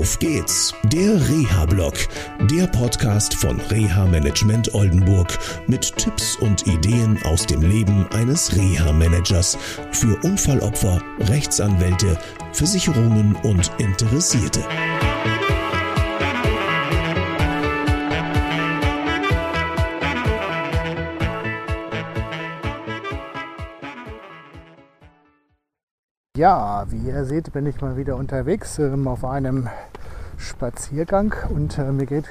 Auf geht's, der Reha-Blog, der Podcast von Reha Management Oldenburg mit Tipps und Ideen aus dem Leben eines Reha-Managers für Unfallopfer, Rechtsanwälte, Versicherungen und Interessierte. Ja, wie ihr seht, bin ich mal wieder unterwegs ähm, auf einem Spaziergang und äh, mir geht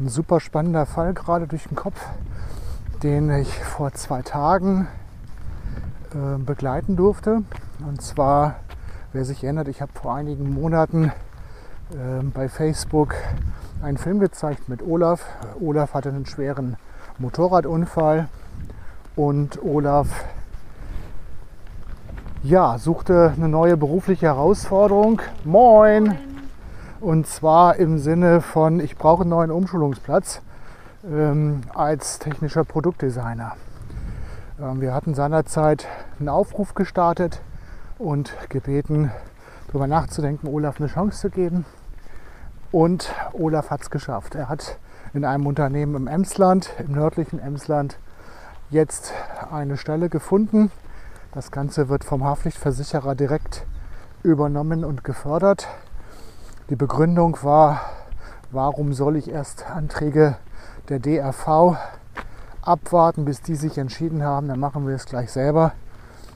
ein super spannender Fall gerade durch den Kopf, den ich vor zwei Tagen äh, begleiten durfte. Und zwar, wer sich erinnert, ich habe vor einigen Monaten äh, bei Facebook einen Film gezeigt mit Olaf. Olaf hatte einen schweren Motorradunfall und Olaf ja, suchte eine neue berufliche Herausforderung. Moin! Und zwar im Sinne von, ich brauche einen neuen Umschulungsplatz ähm, als technischer Produktdesigner. Ähm, wir hatten seinerzeit einen Aufruf gestartet und gebeten, darüber nachzudenken, Olaf eine Chance zu geben. Und Olaf hat es geschafft. Er hat in einem Unternehmen im Emsland, im nördlichen Emsland, jetzt eine Stelle gefunden das Ganze wird vom Haftpflichtversicherer direkt übernommen und gefördert. Die Begründung war, warum soll ich erst Anträge der DRV abwarten, bis die sich entschieden haben, dann machen wir es gleich selber.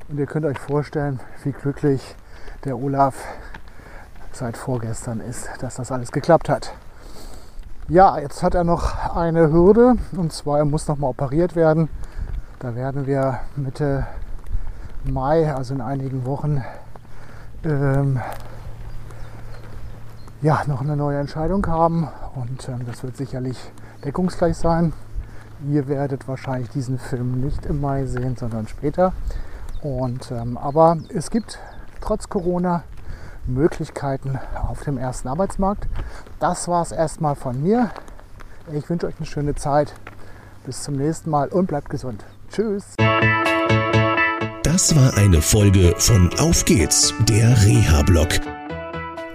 Und ihr könnt euch vorstellen, wie glücklich der Olaf seit vorgestern ist, dass das alles geklappt hat. Ja, jetzt hat er noch eine Hürde und zwar er muss noch mal operiert werden. Da werden wir Mitte Mai, also in einigen Wochen, ähm, ja, noch eine neue Entscheidung haben. Und ähm, das wird sicherlich deckungsgleich sein. Ihr werdet wahrscheinlich diesen Film nicht im Mai sehen, sondern später. Und, ähm, aber es gibt trotz Corona Möglichkeiten auf dem ersten Arbeitsmarkt. Das war es erstmal von mir. Ich wünsche euch eine schöne Zeit. Bis zum nächsten Mal und bleibt gesund. Tschüss. Das war eine Folge von Auf geht's, der Reha-Blog.